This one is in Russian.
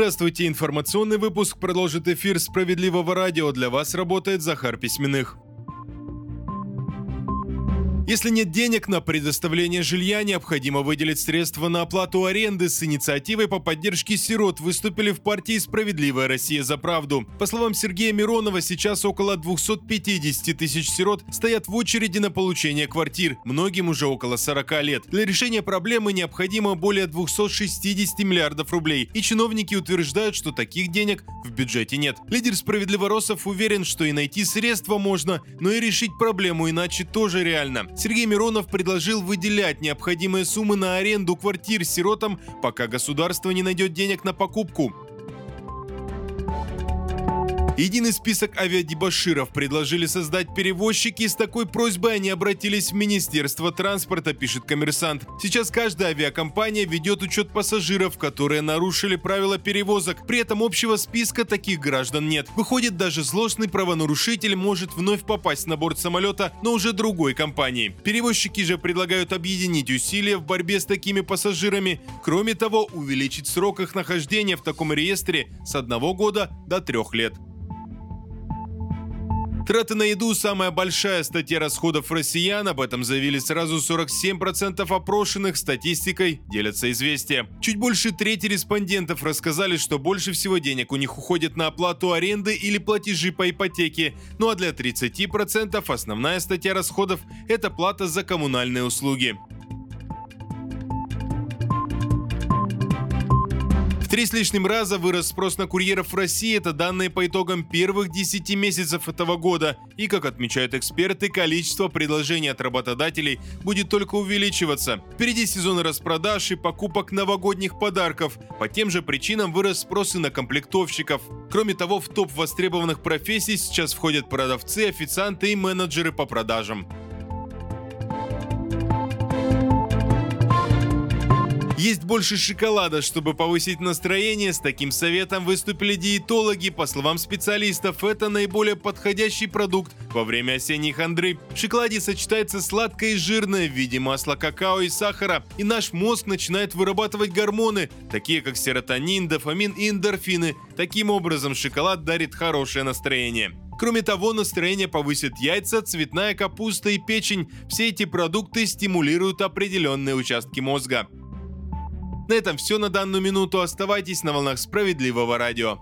Здравствуйте, информационный выпуск продолжит эфир «Справедливого радио». Для вас работает Захар Письменных. Если нет денег на предоставление жилья, необходимо выделить средства на оплату аренды. С инициативой по поддержке сирот выступили в партии «Справедливая Россия за правду». По словам Сергея Миронова, сейчас около 250 тысяч сирот стоят в очереди на получение квартир. Многим уже около 40 лет. Для решения проблемы необходимо более 260 миллиардов рублей. И чиновники утверждают, что таких денег в бюджете нет. Лидер «Справедливоросов» уверен, что и найти средства можно, но и решить проблему иначе тоже реально. Сергей Миронов предложил выделять необходимые суммы на аренду квартир сиротам, пока государство не найдет денег на покупку. Единый список авиадебаширов предложили создать перевозчики. С такой просьбой они обратились в Министерство транспорта, пишет коммерсант. Сейчас каждая авиакомпания ведет учет пассажиров, которые нарушили правила перевозок. При этом общего списка таких граждан нет. Выходит, даже злостный правонарушитель может вновь попасть на борт самолета, но уже другой компании. Перевозчики же предлагают объединить усилия в борьбе с такими пассажирами. Кроме того, увеличить срок их нахождения в таком реестре с одного года до трех лет. Траты на еду – самая большая статья расходов россиян. Об этом заявили сразу 47% опрошенных. Статистикой делятся известия. Чуть больше трети респондентов рассказали, что больше всего денег у них уходит на оплату аренды или платежи по ипотеке. Ну а для 30% основная статья расходов – это плата за коммунальные услуги. Три с лишним раза вырос спрос на курьеров в России. Это данные по итогам первых 10 месяцев этого года. И, как отмечают эксперты, количество предложений от работодателей будет только увеличиваться. Впереди сезон распродаж и покупок новогодних подарков. По тем же причинам вырос спрос и на комплектовщиков. Кроме того, в топ востребованных профессий сейчас входят продавцы, официанты и менеджеры по продажам. Есть больше шоколада, чтобы повысить настроение. С таким советом выступили диетологи. По словам специалистов, это наиболее подходящий продукт во время осенней хандры. В шоколаде сочетается сладкое и жирное в виде масла какао и сахара. И наш мозг начинает вырабатывать гормоны, такие как серотонин, дофамин и эндорфины. Таким образом, шоколад дарит хорошее настроение. Кроме того, настроение повысит яйца, цветная капуста и печень. Все эти продукты стимулируют определенные участки мозга. На этом все на данную минуту. Оставайтесь на волнах справедливого радио.